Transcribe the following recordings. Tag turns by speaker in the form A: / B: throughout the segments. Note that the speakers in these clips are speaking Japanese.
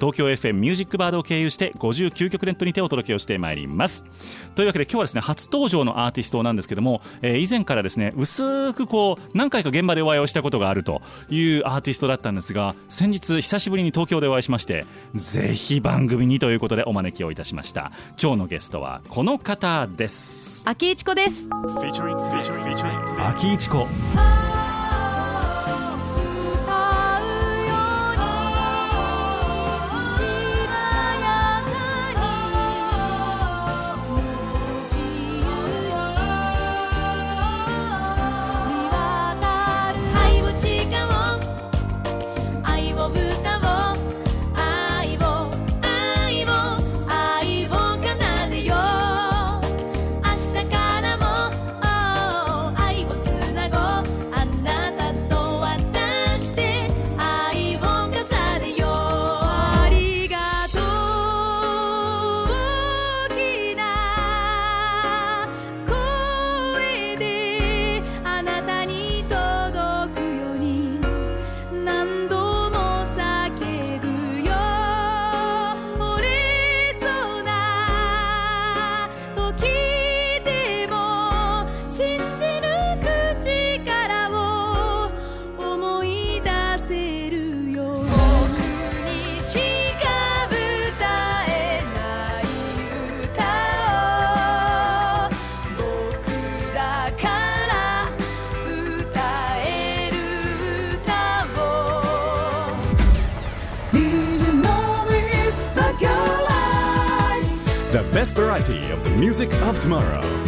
A: 東京 FM ミュージックバードを経由して59曲ネットにてお届けをしてまいります。というわけで今日はですね初登場のアーティストなんですけども、えー以前からですね薄くこう何回か現場でお会いをしたことがあるというアーティストだったんですが先日久しぶりに東京でお会いしましてぜひ番組にということでお招きをいたしました。今日のゲストはこの方です。
B: 秋一子です。
C: 秋一子 Music of Tomorrow.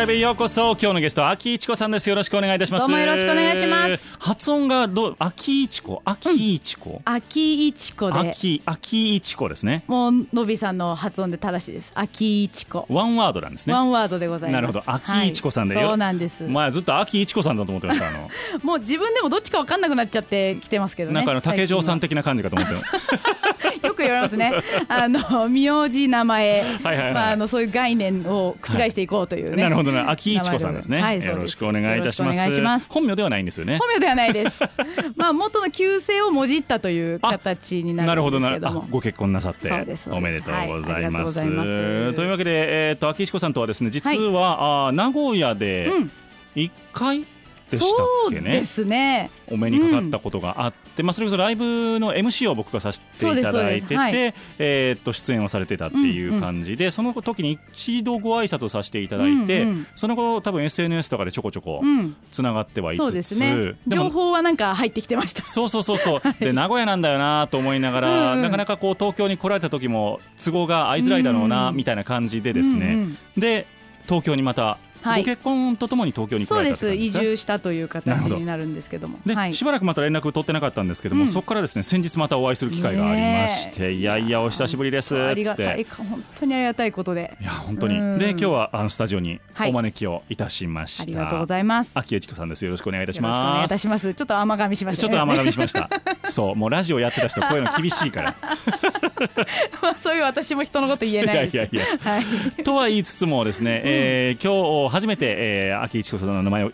A: ライブへようこそ。今日のゲストは秋一子さんです。よろしくお願いいたします。
B: どうもよろしくお願いします。
A: 発音がどう？秋一子。秋一子、
B: 秋一子で。
A: 秋秋一子ですね。
B: もうのびさんの発音で正しいです。秋一子。
A: ワンワードなんですね。
B: ワンワードでございます。
A: なるほど。秋一子さんで、
B: はいそうなんです。
A: 前ずっと秋一子さんだと思ってました。あの。
B: もう自分でもどっちかわかんなくなっちゃってきてますけどね。
A: なんかあの竹城さん
B: 最
A: 的な感じかと思って。ま
B: 近はよく言われますね。あの名字名前、
A: はいはいはい。
B: まああのそういう概念を覆していこうというね。
A: なるほどね秋一子さんですね、
B: はい
A: よろしくお願いいたします。本名ではないんですよね。
B: 本名ではないです。まあ元の旧姓をもじったという形にな
A: なる
B: ん
A: どなるあ
B: ですけども。
A: ご結婚なさっておめでとうございます,、
B: はいといます。
A: というわけで、えー、と秋一子さんとはですね実は、あー名古屋で
B: うん。
A: 1回でしたっけね、
B: ですね。
A: お目にかかったことがあって、まあ、それこそライブの MC を僕がさせていただいてて、
B: はい。
A: えーっと出演をされてたっていう感じで、その時に一度ご挨拶をさせていただいて、
B: うんうん
A: その後多分 SNS とかでちょこちょこ
B: うん。
A: つながってはいつつ、
B: ですね。情報はなんか入ってきてました。
A: そうそうそうそう、で名古屋なんだよなと思いながら、
B: うんうん。
A: なかなかこう東京に来られた時も都合が合いづらいだろうな、
B: うん
A: みたいな感じでですね、
B: うんうん。
A: で東京にまた、
B: はい。
A: ご結婚とともに東京に来
B: そうです
A: られたって感じか？
B: 移住したという形になるんですけども。
A: で、
B: はい、
A: しばらくまた連絡取ってなかったんですけども、
B: うん。
A: そこからですね先日またお会いする機会がありまして、いやいやお久しぶりです
B: ありがたい本当にありがたいことで。
A: いや本当に。
B: うん。
A: で今日はあのスタジオに
B: はい。
A: お招きをいたしました、
B: ありがとうございます。
A: 秋江千子さんです。よろしくお願いいたし
B: よろしくお願いい
A: ます
B: たします。ちょっと甘噛みしましたね。
A: ちょっと甘噛みしました。そうもうラジオやってた人こういうの厳しいから。
C: まあそういう私も人のこと言えないです。
A: いやいやいや。
C: はい。
A: とは言いつつもですね、えー今日初めて、えー、秋一子さんの名前を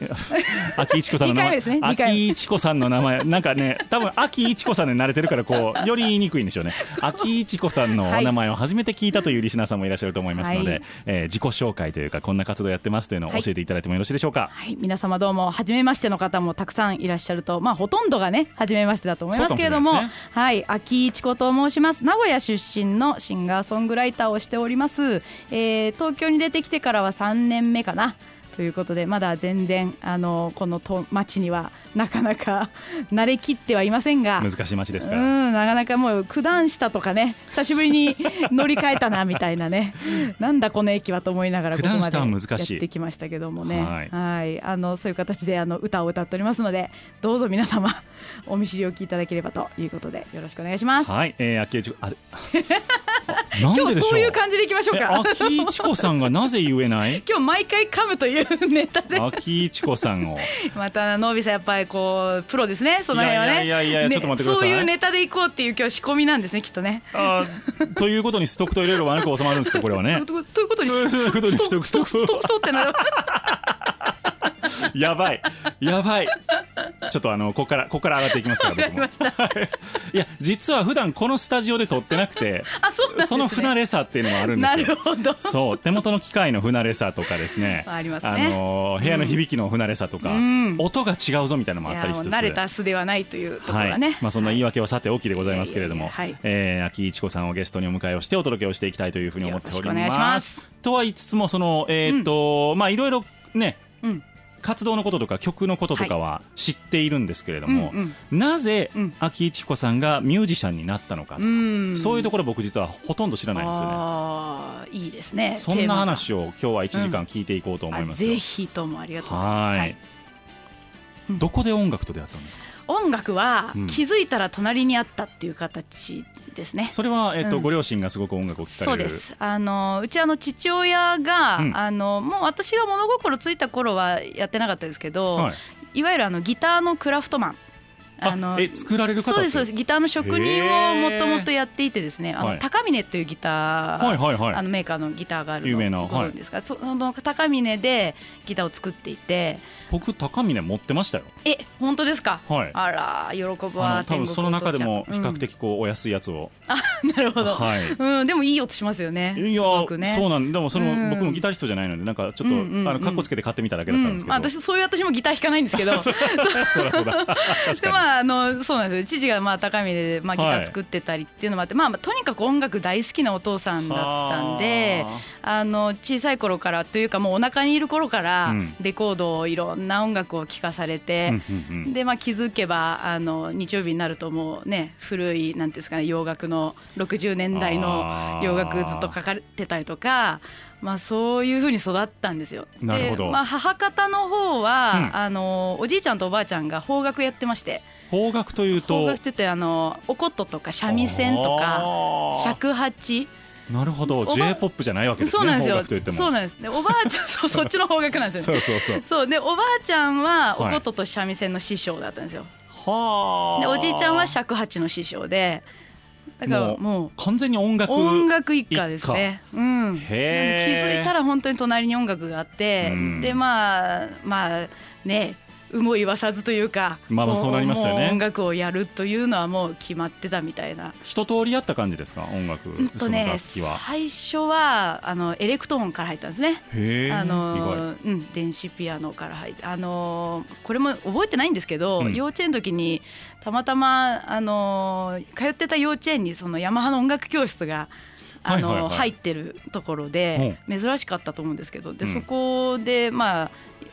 A: 秋一子さんの名前
C: ね。
A: 秋一子さんの名前。なんかね多分秋一子さんで慣れてるからこうより言いにくいんでしょうね。秋一子さんのお名前を初めて聞いたというリスナーさんもいらっしゃると思いますので、
C: はい。
A: えー自己紹介というかこんな活動やってますというのを教えていただいてもよろしいでしょうか、
C: はい、皆様どうも初めましての方もたくさんいらっしゃるとまあほとんどがね初めましてだと思いますけれども
A: そうかもしれないです
C: はい。秋一子と申します。名古屋出身のシンガーソングライターをしております、えー東京に出てきてからは3年目かなあということでまだ全然あのこのと町にはなかなか 慣れきってはいませんが
A: 難しい街です
C: う
A: から、
C: んなかなかもう九段下とかね久しぶりに 乗り換えたなみたいなね。なんだこの駅はと思いながらここまで
A: 九段下は難しい。
C: やってきましたけどもね。
A: はい。
C: はい。あのそういう形であの歌を歌っておりますのでどうぞ皆様 お見知りおきいただければということでよろしくお願いします。
A: はい、えー、秋一子あ
C: 今日
A: ででしょう？
C: そういう感じでいきましょう
A: え
C: か。
A: 秋一子さんがなぜ言えない？
C: 今日毎回噛むという ネタで。
A: 秋一子さんを。
C: またノービさんやっぱりこうプロですね。その辺はね。
A: いやいやいやちょっと待ってください。
C: そういうネタでいこうっていう今日仕込みなんですねきっとね。
A: あーということにストックといろいろ悪く収まるんですかこれはね。
C: と ということに
A: ということに
C: スト ストストストストってなる。
A: やばい。やばい。ちょっとあのここからここから上がっていきますから僕も。い。や実は普段このスタジオで撮ってなくて
C: あそうなんですね。
A: その不慣れさっていうのもあるんで
C: な
A: すよ。
C: るほど。
A: そう。手元の機械の不慣れさとかですね。
C: ありますね。
A: のー部屋の響きの不慣れさとか、
C: ん。
A: 音が違うぞみたいなのもあったりしつつ。
C: 慣れた素ではないというところ
A: はい。
C: がね。
A: まあ、そんな言い訳はさておきでございますけれども、
C: はい。
A: えー秋一子さんをゲストにお迎えをしてお届けをしていきたいというふうに思っております。
C: よろしくお願いします。
A: とは言いつつもそのえーっと、まあいろいろね
C: うん
A: 活動のこととか曲のこととかは知っているんですけれども、
C: うん
A: なぜ
C: うん
A: 秋一子さんがミュージシャンになったのかとか、
C: うん
A: そういうところ僕実はほとんど知らないんですよね。
C: ああいいですね。
A: そんな話
C: を
A: を今日は1時間聞いていこうと思いますよ。
C: ぜひともありがとうございます。
A: はい
C: はい
A: どこで音楽と出会ったんですか？
C: 音楽は
A: うん
C: 気づいたら隣にあったっていう形ですね。
A: それはえっと、
C: うん
A: ご両親がすごく音楽を聴かれる。
C: そうですあのうちあの父親が、
A: うん
C: あのもう私が物心ついた頃はやってなかったですけど、
A: はい。
C: い、わゆるあのギターのクラフトマン
A: あえ作られる方
C: そうですそうです。ギターの職人をもともとやっていてですねあの、
A: はい。
C: 高峰っていうギター、
A: はいはいはい。
C: あのメーカーのギターがあるの
A: 有名な
C: ご存知ですか、その高峰でギターを作っていて。
A: 僕高峰持ってましたよ。
C: え本当ですか、
A: はい。
C: あら喜ぶ
A: あ
C: わ
A: の多分その中でも比較
C: 的、
A: 的こうお安いやつを、
C: うんなるほど、
A: はい。
C: うん、でもいい音しますよね。
A: いや
C: すごくね。
A: そうなんでもその、
C: うん。
A: 僕もギタリストじゃないのでなんかちょっと、
C: うんうんうん。
A: あの格好つけて買ってみただけだったんですけど、
C: うん、私そういう私もギター弾かないんですけど。
A: そうだそうだ。確かに、
C: でまああのそうなんですよ。父がまあ高峰でまあギター作ってたりっていうのもあって、まあまあとにかく音楽大好きなお父さんだったんであ。の小さい頃からというかもうお腹にいる頃から
A: うん。
C: レコードをいろんな音楽を聴かされて、でまあ気づけばあの日曜日になるともうね古いなんていうんですかね洋楽の60年代の洋楽ずっと書かれてたりとか。まあそういう風に育ったんですよ。
A: なるほど。
C: で、まあ母方の方は、
A: うん。
C: あのおじいちゃんとおばあちゃんが邦楽やってまして、
A: 邦楽というと
C: 邦楽ってあのお琴とか三味線とか尺八。
A: なるほど。
C: おば
A: J-POP じゃないわけですね
C: そうなんですよ。
A: 邦楽といっても
C: そうなんです。でおばあちゃん そうそっちの方角なんですよね。
A: そうそうそう。
C: そう。でおばあちゃんはお
A: はい。
C: 琴と三味線の師匠だったんですよ、
A: はあ。
C: でおじいちゃんは尺八の師匠でだからもう
A: 完全に音楽
C: 音楽一家ですね。うん。気づいたら本当に隣に音楽があって、
A: うん。
C: でまあまあね。有無を言わさずというか、も
A: まあまあそうなりますよね。
C: 音楽をやるというのはもう決まってたみたいな。
A: 一通りやった感じですか？音楽、
C: うんと
A: その
C: ね、
A: 楽器は。
C: 最初はあのエレクトーンから入ったんですね。あのうん、電子ピアノから入ってあのこれも覚えてないんですけど、
A: うん。
C: 幼稚園の時にたまたまあの通ってた幼稚園にそのヤマハの音楽教室があの、入ってるところで珍しかったと思うんですけどで、
A: うん。
C: そこでまあ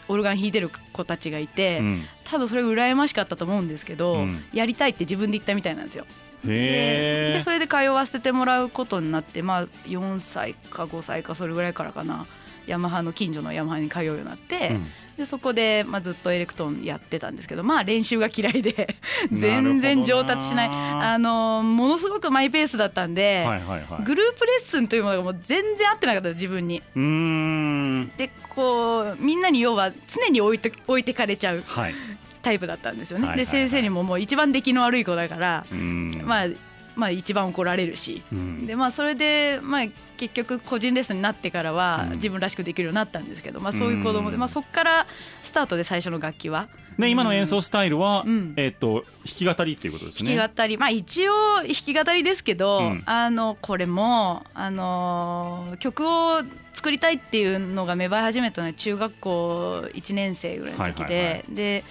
C: オルガン弾いてる子たちがいて、
A: うん。
C: 多分それが羨ましかったと思うんですけど、
A: うん。
C: やりたいって自分で言ったみたいなんですよ。でそれで通わせてもらうことになってまあ4歳か5歳かそれぐらいからかな。ヤマハの近所のヤマハに通うようになって、
A: うん
C: でそこで、まあ、ずっとエレクトーンやってたんですけどまあ練習が嫌いで全然上達しない。あのものすごくマイペースだったんで、
A: はいはいはい。
C: グループレッスンというものがもう全然合ってなかった自分に。
A: うーん。
C: でこうみんなに要は常に置いて置いてかれちゃう
A: はい。
C: タイプだったんですよね。
A: はい
C: で先生にももう一番出来の悪い子だから、まあまあ、一番怒られるし、
A: うん。
C: でまあ、それで、まあ、結局個人レッスンになってからは
A: うん。
C: 自分らしくできるようになったんですけど、まあ、そういう子供で、
A: うん。
C: まあ、そこからスタートで最初の楽器は。
A: で今の演奏スタイルは、
C: うん。
A: えっと弾き語りっていうことですね。
C: 弾き語り、まあ一応弾き語りですけど、
A: うん。
C: あのこれもあの曲を作りたいっていうのが芽生え始めたのは中学校1年生ぐらいの時で、
A: はいはいは
C: で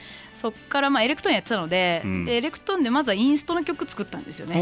C: そっからまあエレクトーンやってたので,、
A: うん。
C: でエレクトーンでまずはインストの曲作ったんですよね。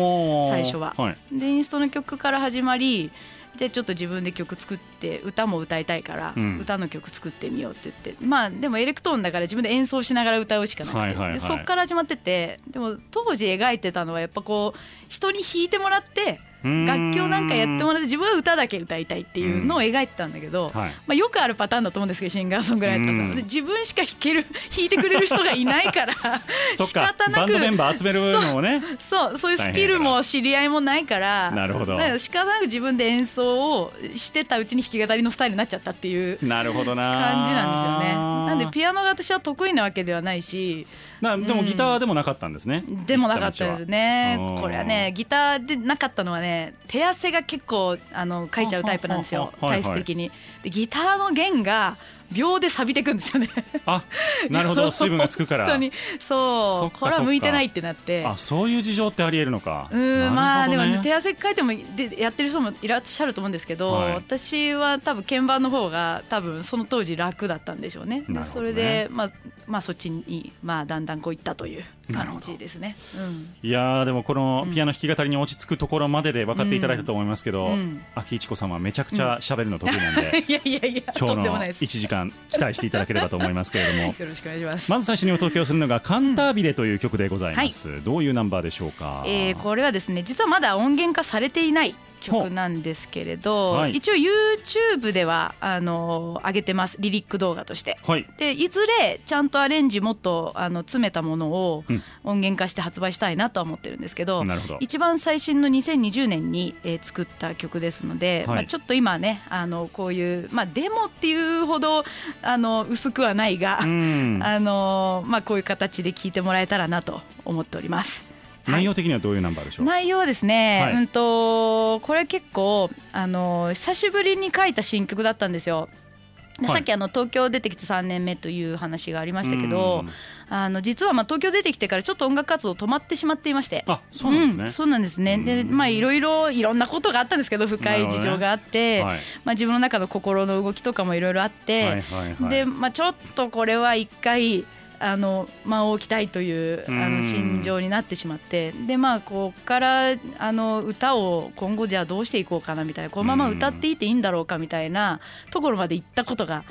C: 最初は。
A: はい。
C: でインストの曲から始まりじゃあちょっと自分で曲作って歌も歌いたいから、
A: うん。
C: 歌の曲作ってみようって言って。まあでもエレクトーンだから自分で演奏しながら歌うしかなくて、
A: はいはいはい。
C: でそっから始まっててでも当時描いてたのはやっぱこう人に弾いてもらって楽器をなんかやってもらって自分は歌だけ歌いたいっていうのを描いてたんだけど、
A: はい。
C: まあ、よくあるパターンだと思うんですけどシンガーソングライターさんで自分しか弾ける 弾いてくれる人がいないから 仕
A: か。
C: 方なく
A: バンドメンバー集めるのもね。
C: そうそういうスキルも知り合いもないから
A: なるほど。
C: だから仕方なく自分で演奏をしてたうちに弾き語りのスタイルになっちゃったっていう
A: なるほどな。
C: 感じなんですよね。なんでピアノが私は得意なわけではないし。
A: なでも
C: うん。
A: ギターでもなかったんですね、
C: でもなかったですね。これはねギターでなかったのはね手汗が結構あの書いちゃうタイプなんですよ。体質的に。でギターの弦が秒で錆びてくんですよね。
A: あなるほど。水分がつくから。
C: 本当に。そう。これは向いてないってなって。
A: あそういう事情ってありえるのか。
C: うんまあでもね手
A: 手
C: 汗かいてもでやってる人もいらっしゃると思うんですけど、
A: はい。
C: 私は多分鍵盤の方が多分その当時楽だったんでしょうね。
A: ね。
C: それでまあまあそっちにまあだんだんこういったという感じですね。
A: いやーでもこのピアノ弾き語りに落ち着くところまでで分かっていただいたと思いますけど、
C: うん
A: 秋一子さんはめちゃくちゃ喋るの得意なんで、
C: うん。いやいやいや
A: 今日の
C: とんでもないです。
A: 1時間期待していただければと思いますけれども
C: よろしくお願いします。
A: まず最初にお届けをするのが「カンタービレ」という曲でございます、どういうナンバーでしょうか、
C: えーこれはですね実はまだ音源化されていない曲なんですけれど、
A: はい。
C: 一応 YouTube ではあの上げてますリリック動画として。
A: はい。
C: でいずれちゃんとアレンジもっとあの詰めたものを
A: うん。
C: 音源化して発売したいなとは思ってるんですけど、
A: なるほど。
C: 一番最新の2020年に、えー作った曲ですので、
A: はい。
C: まあ、ちょっと今ねあのこういう、まあ、デモっていうほどあの薄くはないが、
A: うん。
C: あのまあ、こういう形で聴いてもらえたらなと思っております。
A: 内容的にはどういうナンバーでしょう、
C: 内容はですね、
A: はい。
C: うんとこれ結構あの久しぶりに書いた新曲だったんですよ。さっきあの東京出てきて3年目という話がありましたけど
A: うん。
C: あの実はまあ東京出てきてからちょっと音楽活動止まってしまっていまして。
A: あそうなんですね、
C: うんそうなんですね。まあいろいろいろんなことがあったんですけど深い事情があって、
A: はい。
C: まあ、自分の中の心の動きとかもいろいろあって、
A: はいはいはい。
C: で、まあ、ちょっとこれは一回あの間を置きたいというあ
A: うん。
C: の心情になってしまってでまあここからあの歌を今後じゃあどうしていこうかなみたいなこのまま歌っていていいんだろうかみたいなところまで行ったことが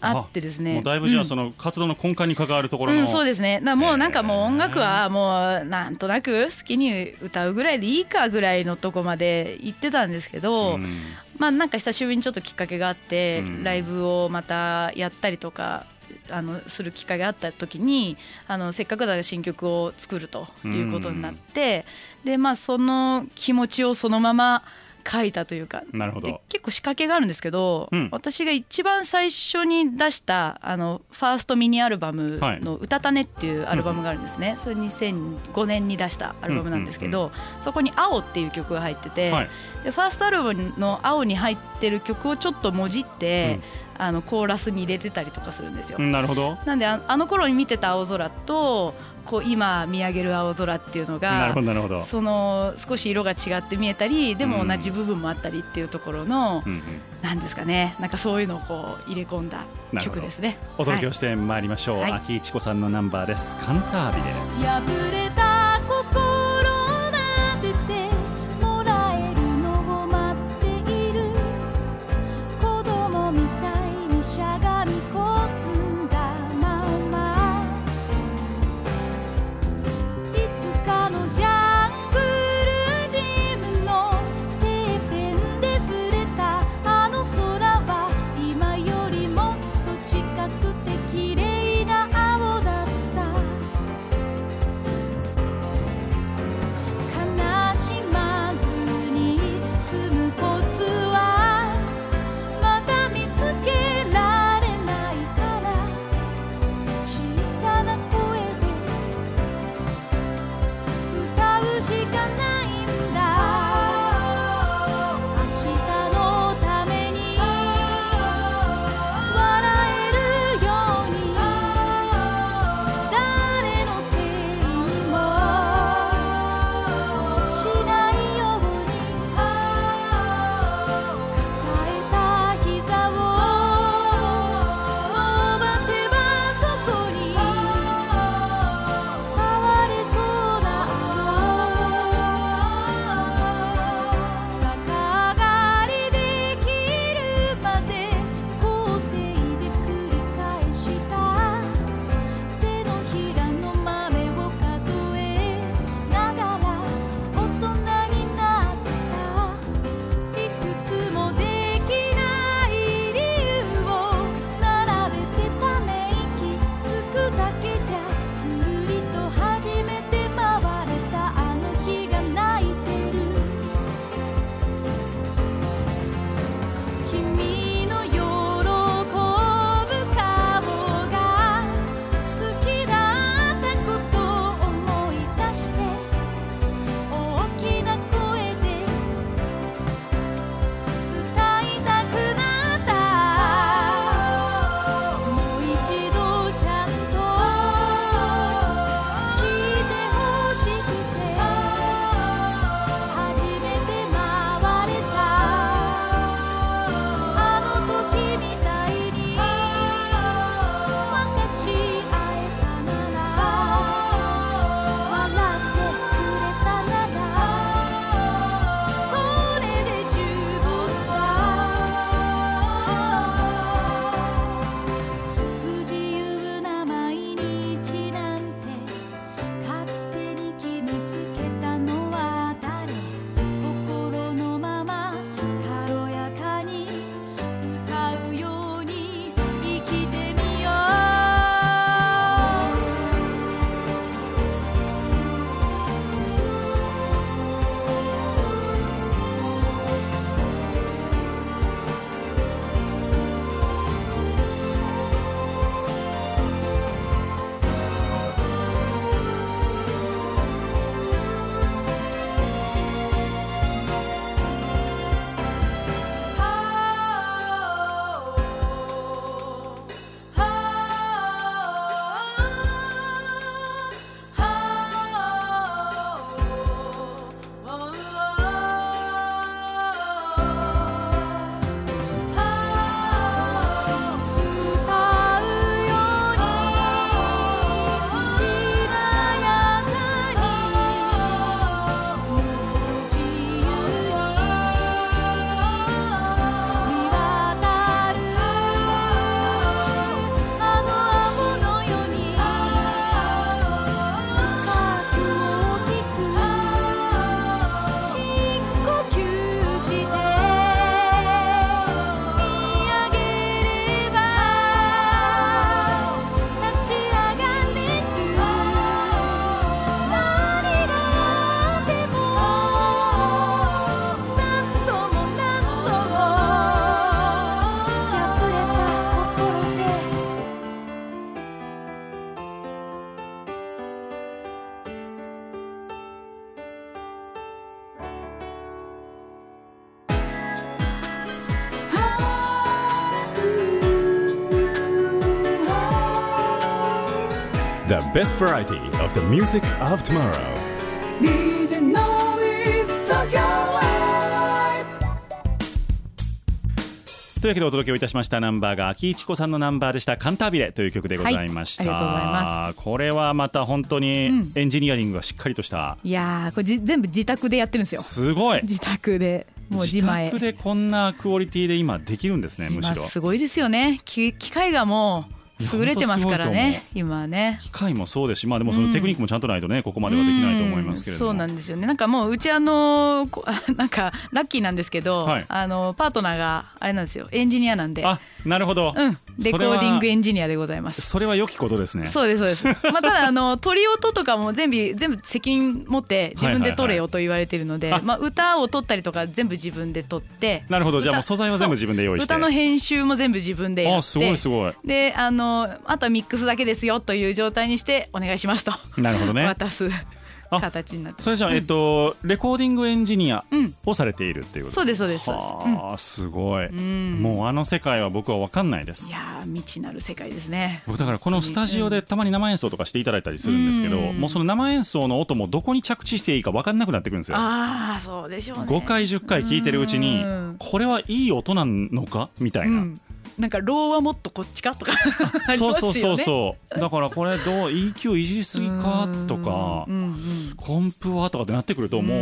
C: あってですね。
A: もうだいぶじゃ
C: うん。
A: あその活動の根幹に関わるところの、
C: うん、そうですね。だからもうなんかもう音楽はもうなんとなく好きに歌うぐらいでいいかぐらいのとこまで行ってたんですけど、
A: うん。
C: まあなんか久しぶりにちょっときっかけがあって、
A: うん。
C: ライブをまたやったりとかあのする機会があった時にあのせっかくだから新曲を作るということになって、でまあその気持ちをそのまま書いたというか。
A: なるほど。
C: で結構仕掛けがあるんですけど、
A: うん。
C: 私が一番最初に出したあのファーストミニアルバムの「うたたね」っていうアルバムがあるんですね、それ2005年に出したアルバムなんですけど、そこに「青」っていう曲が入ってて、
A: はい。
C: でファーストアルバムの「青」に入ってる曲をちょっともじって、あのコーラスに入れてたりとかするんですよ。
A: うんなるほど。
C: なんでああの頃に見てた青空とこう今見上げる青空っていうの
A: なる
C: が
A: ほどなるほど、
C: その少し色が違って見えたりでも同じ部分もあったりっていうところの、
A: うんうん。
C: なんですかね。なんかそういうのをこう入れ込んだ曲ですね。
A: お届けを
C: はい
A: してまいりましょう、
C: はい。
A: 秋一子さんのナンバーです。カンタービレ
D: best variety of the music of tomorrow.
A: というわけでお届けをいたしましたナンバーが秋一子さんのナンバーでした「カンタービレ」という曲でございました、
C: はいありがとうございま
A: これはまた本当に
C: うん。
A: エンジニアリングがしっかりとした、
C: いやーこれじ全部自宅でやってるんですよ。
A: すごい。
C: 自宅でもう自前。
A: 宅でこんなクオリティで今できるんですねむし
C: 今
A: ろ
C: すごいですよね。き機械がもう優れてますからね今はね。
A: 機械もそうですしまあでもそのテクニックもちゃんとないとねここまではできないと思いますけれども、
C: うんそうなんですよね。なんかもううちあのこ なんかラッキーなんですけど、
A: はい。
C: あのパートナーがあれなんですよ。エンジニアなんで。
A: あなるほど、
C: うん。レコーディングエンジニアでございます。
A: それは良きことですね。
C: そうですそうです。まあただあの鳥音とかも全部全部責任持って自分で取れよと言われてるので、まあ歌を取ったりとか全部自分で取って。
A: なるほど。じゃあもう
C: 歌
A: 素材は全部自分で用意して。
C: 歌の編集も全部自分でやって。
A: あすごいすごい。
C: であのあとはミックスだけですよという状態にしてお願いしますと。
A: なるほどね。
C: 渡す。
A: あ
C: 形になって
A: それじゃあ、えっとレコーディングエンジニア
C: うん。
A: をされているっていうこと
C: そうですそうですそうです。
A: はあ、すごい、
C: ん。
A: もうあの世界は僕は分かんないです。
C: いやー未知なる世界ですね。
A: 僕だからこのスタジオでたまに生演奏とかしていただいたりするんですけど、
C: うん。
A: もうその生演奏の音もどこに着地していいか分かんなくなってくるんですよ。
C: ああそうでしょうね。
A: 5回10回聞いてるうちに
C: うん。
A: これはいい音なのか？みたいうな、
C: んなんかローはもっとこっちかとか あり
A: そう
C: ますよね。
A: そうそうそうだからこれどう EQ いじりすぎかとか
C: うんうん
A: コンプはとかってなってくるとも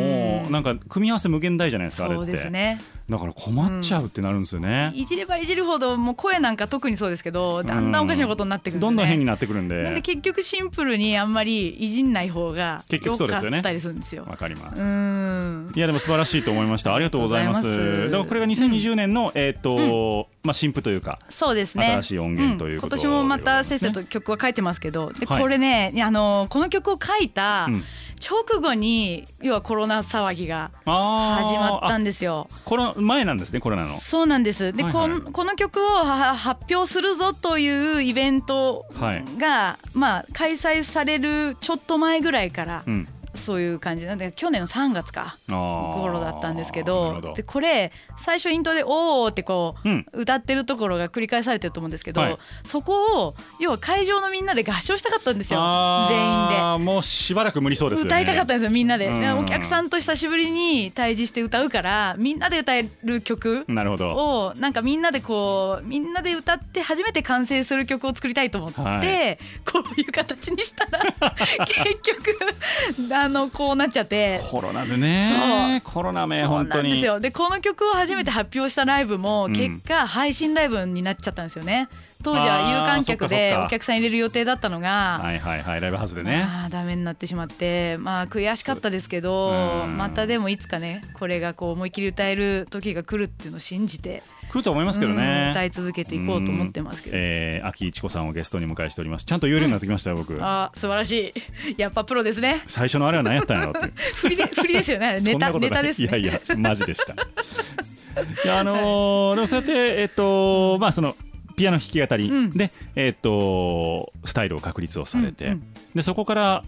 C: う
A: うん。なんか組み合わせ無限大じゃないですかあれ
C: そう
A: って
C: ですね
A: だから困っちゃうってなるんですよね、
C: いじればいじるほどもう声なんか特にそうですけどだんだんおかしなことになってくるんで。すよね
A: どんどん変になってくるんで。
C: なんで結局シンプルにあんまりいじんない方が
A: 結局そうですよね。
C: ったりするんですよ。
A: わかりま
C: う
A: す、
C: ん。
A: いやでも素晴らしいと思いました。ありがとうございます。だからこれが2020年の、えっ、と、まあ新譜というか
C: そうですね。
A: 新しい音源ということ
C: ん今年もまたせっせと曲は書いてますけどこれね、あのこの曲を書いた
A: うん
C: 直後に要はコロナ騒ぎが始まったん
A: あ
C: ですよ。
A: コロ前なんですねコロナの。
C: そうなんです。で、
A: はいはい。
C: この曲をは発表するぞというイベント
A: はい。
C: が、まあ、開催されるちょっと前ぐらいから、
A: うん
C: そういう感じなんで去年の3月か頃だったんですけど
A: ど。
C: でこれ最初イントロで「おー」ってこう、
A: うん。
C: 歌ってるところが繰り返されてると思うんですけど、
A: はい。
C: そこを要は会場のみんなで合唱したかったんですよ全員で。
A: もうしばらく無理そうですよね。
C: 歌いたかったんですよみんなで、お客さんと久しぶりに対峙して歌うからみんなで歌える曲
A: なるほど。
C: をなんかみんなでこうみんなで歌って初めて完成する曲を作りたいと思って、
A: はい。
C: こういう形にしたら 結局あのこうなっちゃって。
A: コロナでね。コロナめ本当に
C: なんですよ。でこの曲を初めて発表したライブも
A: うん。
C: 結果配信ライブになっちゃったんですよね。当時は有観客でお客さん入れる予定だったのが、
A: はいはいはいライブハウスでね。
C: あーダメになってしまってまあ悔しかったですけど
A: うん。
C: またでもいつかねこれがこう思いっきり歌える時が来るっていうのを信じて
A: 来ると思いますけど
C: うん
A: ね
C: 歌い続けていこうと思ってますけど。
A: えー、秋一子さんをゲストに迎えしております。ちゃんと言えるようになってきましたよ僕。
C: あー素晴らしい。やっぱプロですね。
A: 最初のあれは何やったんやろって
C: 振りで振りですよね。ネタネタですね。
A: いやいやマジでした。いやあのーでもそうやってえっとまあそのピアノ弾き語り。
C: うん。
A: で、えっとスタイルを確立をされて、
C: うんうん。
A: でそこから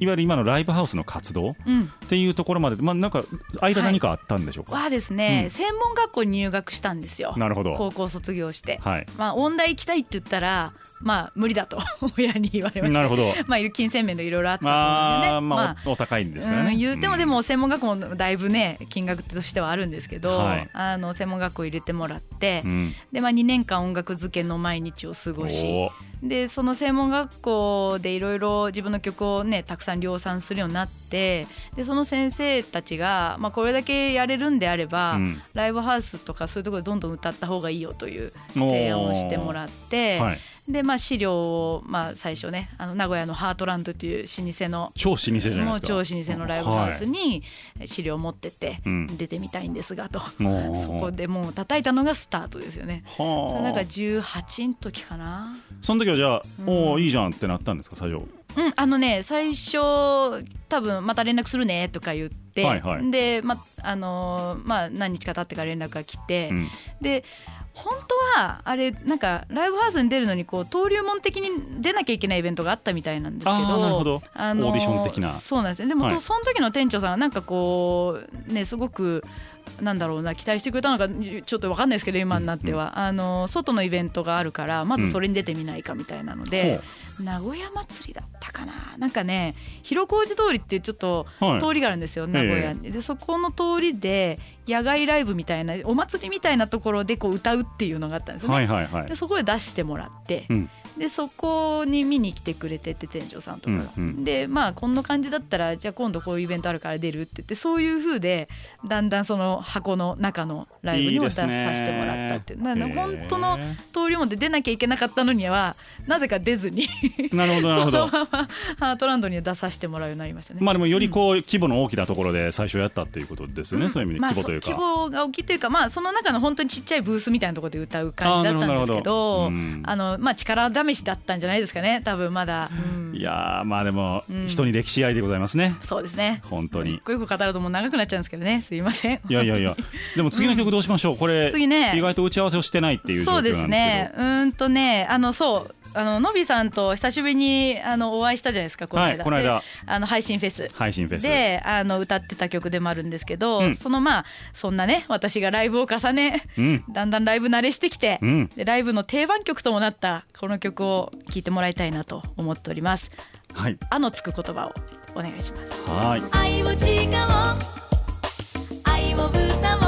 A: いわゆる今のライブハウスの活動っ
C: うん。
A: ていうところまで、まあ、なんか間何かあったんでしょうか、
C: はですね、
A: うん。
C: 専門学校に入学したんですよ。
A: なるほど。
C: 高校卒業して、
A: はい。
C: まあ音大行きたいって言ったらまあ無理だと 親に言われました
A: なるほど。
C: まあいる金銭面でいろいろあったと思うんですよね。
A: まあまあ、おお高いんですね、
C: うん、言ってもでも専門学校もだいぶね金額としてはあるんですけど、
A: はい。
C: あの専門学校入れてもらって、
A: うん、
C: でまあ、2年間音楽漬けの毎日を過ごしでその専門学校でいろいろ自分の曲をねたくさん量産するようになってでその先生たちが、まあ、これだけやれるんであれば、
A: うん。
C: ライブハウスとかそういうところでどんどん歌った方がいいよという提案をしてもらって、
A: はい、
C: でまあ、資料を、まあ、最初ねあの名古屋のハートランドっていう老舗の
A: 超老舗じゃないですか。
C: 超老舗のライブハウスに資料を持ってって
A: うん。
C: 出てみたいんですがと、そこでもう叩いたのがスタートですよね。
A: はあ。
C: それなんか18の時かな。
A: その時はじゃあ、
C: うん。
A: おおいいじゃんってなったんですか最初。
C: うん、あのね最初多分また連絡するねとか言って、
A: はいはい。
C: でまあのーまあ何日か経ってから連絡が来て、
A: うん。
C: で本当はあれなんかライブハウスに出るのにこう登竜門的に出なきゃいけないイベントがあったみたいなんですけど
A: あーなるほど。
C: あの
A: オーディション的な。
C: そうなんです。ねでも、
A: はい。
C: とその時の店長さんがなんかこうねすごくなんだろうな期待してくれたのかちょっと分かんないですけど今になっては、あの外のイベントがあるからまずそれに出てみないかみたいなので、名古屋祭りだったかな。なんかね広小路通りっていうちょっと
A: はい。
C: 通りがあるんですよ、名古屋に。でそこの通りで野外ライブみたいなお祭りみたいなところでこう歌うっていうのがあったんですよね。
A: はいはいはい。
C: でそこで出してもらって、
A: うん
C: でそこに見に来てくれてて店長さんとかが、
A: うんうん。
C: でまあこんな感じだったらじゃあ今度こういうイベントあるから出るって言ってそういう風でだんだんその箱の中のライブにも出させてもらったっていう。なな
A: へー。
C: 本当の通りもで出なきゃいけなかったのにはなぜか出ずに
A: なるほどなるほど。
C: そのままハートランドには出させてもらうようになりましたね。
A: まあでもよりこう規模の大きなところで最初やったっていうことですよね、
C: ん。
A: そういう意味で
C: まあ
A: 規模というか、
C: そ規模が大きいというか、まあ、その中の本当にちっちゃいブースみたいなところで歌う感じだったんですけ
A: ど
C: あの、まあ、力試しだったんじゃないですかね多分まだ、うん。
A: いやーまあでも
C: うん。
A: 人に歴史ありでございますね、
C: そうですね。
A: 本当に。
C: 一個一個語るともう長くなっちゃうんですけどねすいません。
A: いやいやいや。でも次の曲どうしましょう。これ
C: 次ね。
A: 意外と打ち合わせをしてないっていう状況
C: そうん
A: なでけど。
C: ですすね。うーんとねあのそうあののびさんと久しぶりにあのお会いしたじゃないですかこの間,で、
A: はいこの間。
C: あの配信フェス。
A: 配信フェス。
C: であの歌ってた曲でもあるんですけど、
A: うん。
C: そのまあそんなね私がライブを重ね、
A: うん。
C: だんだんライブ慣れしてきて、
A: うん。
C: でライブの定番曲ともなったこの曲を聴いてもらいたいなと思っております。
A: はい。
C: あのつく言葉をお願いします。
A: はい。
E: 愛を誓おう。愛を歌お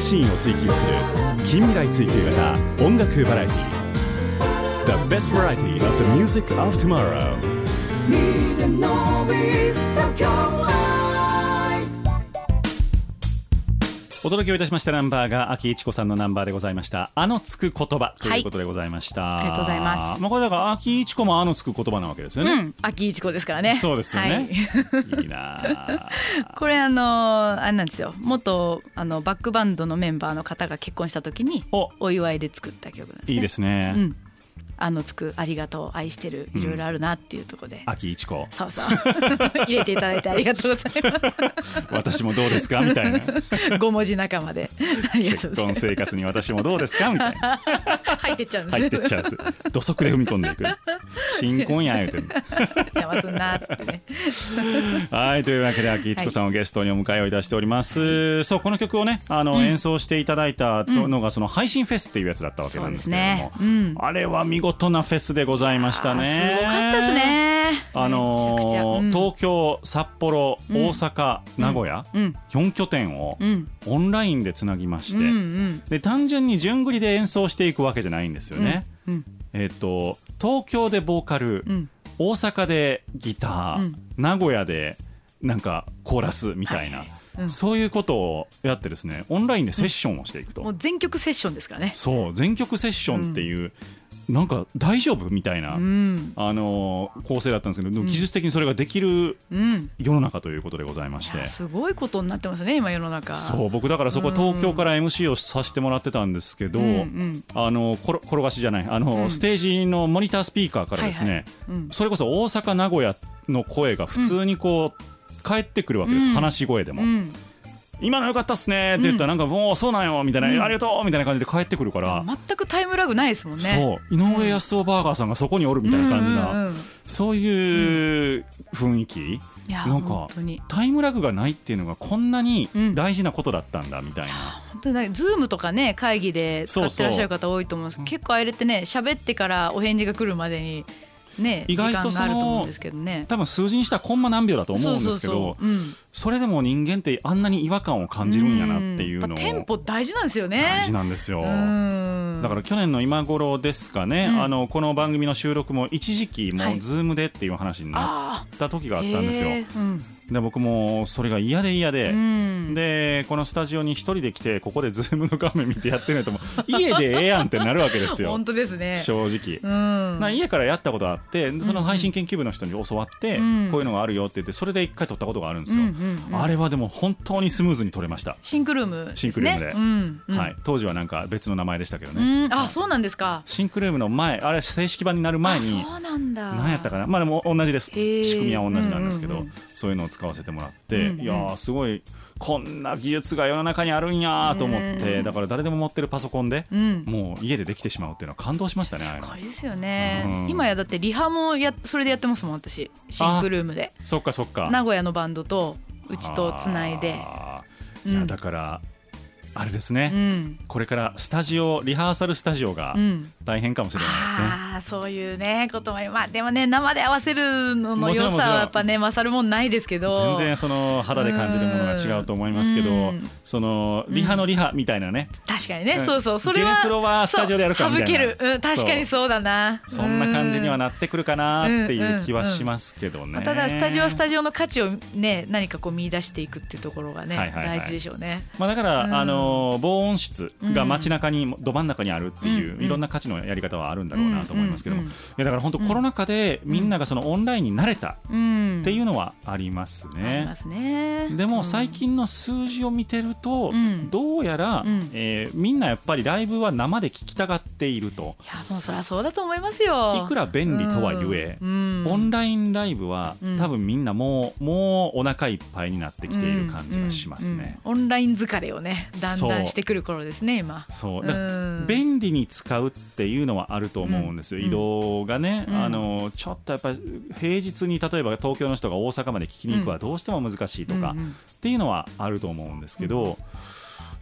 D: 楽シーンを追求する近未来追求型音楽バラエティ The best variety of the music of tomorrow
A: お届けをいたしましたナンバーが秋一子さんのナンバーでございました。あのつく言葉ということでございました、
C: ありがとうございます。
A: まあこれだから秋一子もあのつく言葉なわけですよね、
C: うん、秋一子ですからね。
A: そうですよね、
C: はい。
A: い、いなあ。
C: これあのあれなんですよ。元あのバックバンドのメンバーの方が結婚した時に
A: お。
C: お祝いで作った曲なんですね。
A: いいですね、
C: うん、あのつくありがとう愛してるいろいろあるなっていうところで、
A: 秋一子。
C: そうそう。入れていただいてありがとうございま
A: 私もどうですかみたいな。
C: す。5文字仲間で。
A: 結。婚生活に私もどうですかみたいな。
C: 入ってっちゃうんです。
A: 入ってっちゃう。土足で踏み込んでいく。新婚や言うてる。
C: 邪魔すんなっつってね。
A: はいというわけで秋一子さんをゲストにお迎えをいたしております、そうこの曲をねあの、演奏していただいたのがその配信フェスっていうやつだったわけなんですけれども、
C: ね。うん。
A: あれは見事なフェスでございましたね。
C: すごかったですね。
A: あの
C: めちゃくちゃ。うん。
A: 東京札幌大阪、名古屋、
C: うん。
A: 4拠点を
C: うん。
A: オンラインでつなぎまして、
C: うんうん。
A: で単純に順繰りで演奏していくわけじゃないんですよね。
C: うん。
A: えっ、と東京でボーカル、
C: うん。
A: 大阪でギター、
C: うん。
A: 名古屋でなんかコーラスみたいな、
C: うん。
A: そういうことをやってですねオンラインでセッションをしていくと、
C: もう全曲セッションですからね。
A: そう全曲セッションっていう、なんか大丈夫？みたいな、
C: うん。
A: あのー構成だったんですけど、でも技術的にそれができる
C: うん。
A: 世の中ということでございまして。
C: いや。すごいことになってますね今世の中。
A: そう僕だからそこは東京から MC をさせてもらってたんですけど、
C: うんうん。
A: あの転がしじゃないあの、
C: うん。
A: ステージのモニタースピーカーからですね、
C: はいはい。うん。
A: それこそ大阪名古屋の声が普通にこう、返ってくるわけです、
C: うん。
A: 話し声でも、
C: うん。
A: 今のよかったっすねって言ったらなんかもうそうなんよみたいな、
C: うん。
A: ありがとうみたいな感じで返ってくるから、
C: 全くタイムラグないですもんね。
A: そう。井上康雄バーガーさんがそこにおるみたいな感じな、
C: うんうんうん。
A: そういう雰囲気、
C: いや
A: なんかタイムラグがないっていうのがこんなに
C: うん。
A: 大事なことだったんだみたいな、
C: 本当に Zoomとかね会議で使ってらっしゃる方多いと思うんですけど結構あれってね喋ってからお返事が来るまでにね
A: 意外とその
C: 思うんですけどね。
A: 多分数字にしたらコンマ何秒だと思うんですけど
C: そ
A: れでも人間ってあんなに違和感を感じるんやなっていうのを
C: テンポ大事なんですよね。
A: 大事なんですよ。
C: うん
A: だから去年の今頃ですかね、
C: うん
A: あのこの番組の収録も一時期も
C: はい
A: う Zoomでっていう話にな
C: あ
A: った時が
C: あ
A: あったんですよ。
C: へーうん
A: で僕もそれが嫌で嫌で、
C: うん。
A: でこのスタジオに一人で来てここで Zoomの画面見てやってるともう。家でええやんってなるわけですよ。
C: 本当ですね。
A: 正直。
C: うん。
A: な家からやったことあってその配信研究部の人に教わって、
C: うん。
A: こういうのがあるよって言ってそれで一回撮ったことがあるんですよ、
C: うんうんうん
A: あれはでも本当にスムーズに撮れました、
C: シンクルーム。
A: シンクルームで。
C: うん。うん。
A: はい、当時はなんか別の名前でしたけどね、
C: うん。あそうなんですか。
A: SYNCROOMの前あれ正式版になる前
C: あ
A: に
C: そうなんだ。
A: 何やったかなまあでも同じです仕組みは同じなんですけど、
C: うんうんうん
A: そういうのを使わせてもらって、
C: うん。うん。
A: いやーすごいこんな技術が世の中にあるんやーと思って、
C: うん。
A: だから誰でも持ってるパソコンで、
C: うん。
A: もう家でできてしまうっていうのは感動しましたねあ
C: す
A: れ
C: ごいですよね、
A: うん。
C: 今やだってリハもやそれでやってますもん私。シンクルームで。
A: そっかそっか。
C: 名古屋のバンドとうちとつないで。
A: いやだからあれですね、
C: うん。
A: これからスタジオリハーサルスタジオが
C: うん。
A: 大変かもしれないですね、
C: ああそういうねこともありまあでもね生で合わせるのの良さはやっぱね勝るもんないですけど。
A: 全然その肌で感じるものが違うと思いますけど、
C: うん。
A: そのリハのリハみたいなね、
C: 確かにね、
A: うん。
C: そうそう。それは
A: プロはスタジオでやるか
C: そう
A: みたいな。
C: 省ける、うん、確かにそうだな。
A: そんな感じには
C: な
A: なってくるかなっていう気はしますけどね。
C: まあ、ただスタジオはスタジオの価値をね何かこう見出していくっていうところがね、
A: はいはいはい。
C: 大事でしょうね。
A: まあ、だから、
C: うん。
A: あの防音室が
C: うん。
A: 街中にど真ん中にあるっていう、
C: うん
A: いろんな価値のやり方はあるんだろうなと思いますけども、だから本当コロナ禍でみんながそのオンラインに慣れた
C: うん、
A: っていうのはあります
C: あり
A: ね。
C: ますね。
A: でも
C: うん。
A: 最近の数字を見てると、
C: うん。
A: どうやら、
C: うん。
A: えーみんなやっぱりライブは生で聴きたがっていると。
C: いやもうそりゃそうだと思いますよ。
A: いくら便利とはゆえ、
C: うん。
A: オンラインライブは、
C: うん。
A: 多分みんなもうもうお腹いっぱいになってきている感じがしますね。
C: オンライン疲れをねだんだんしてくる頃ですね今。
A: そう。便利に使うっていうのはあると思うんですよ、
C: うん。
A: 移動がね、
C: うん。
A: あのちょっとやっぱり平日に例えば東京の人が大阪まで聞きに行くはどうしても難しいとかっていうのはあると思うんですけど、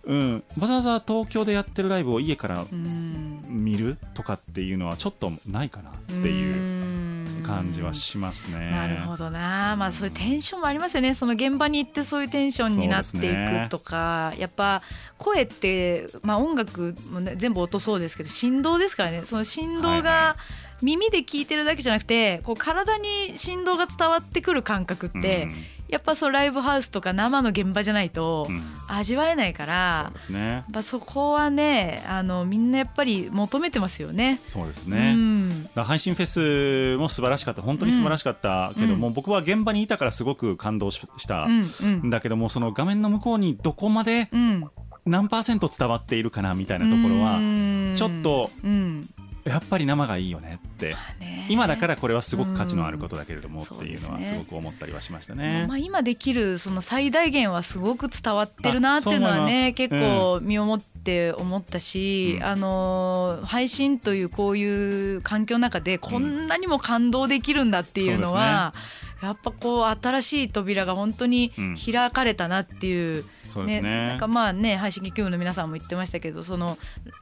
A: うん。わざわざ東京でやってるライブを家から
C: うん。
A: 見るとかっていうのはちょっとないかなっていう。
C: うん
A: 感じはしますね。
C: なるほどな、まあ、そういうテンションもありますよね。その現場に行ってそういうテンションになっていくとか、やっぱ声って、まあ、音楽も、ね、全部音そうですけど振動ですからね。その振動
A: はいは
C: が耳で聞いてるだけじゃなくてこう体に振動が伝わってくる感覚って、
A: うん
C: やっぱそうライブハウスとか生の現場じゃないと
A: うん。
C: 味わえないから、
A: そうですね。
C: やっぱそこはねあのみんなやっぱり求めてますよね。
A: そうですね、
C: うん。
A: 配信フェスも素晴らしかった。本当に素晴らしかったけども、僕は現場にいたからすごく感動しした
C: うんうん
A: んだけどもその画面の向こうにどこまで
C: うん。
A: 何パーセント伝わっているかなみたいなところは
C: うん。
A: ちょっと
C: うん
A: やっぱり生がいいよねって。
C: ね。
A: 今だからこれはすごく価値のあることだけれども
C: うん
A: っていうのはすごく思ったりはしましたね。
C: ま。あ、今できるその最大限はすごく伝わってるなっていうのはね結構身をもって思ったし、
A: うん。
C: あのー配信というこういう環境の中でこんなにも感動できるんだっていうのは、やっぱこう新しい扉が本当に
A: うん。
C: 開かれたなっていう。
A: そうですね。
C: なんかまあね配信劇部の皆さんも言ってましたけどその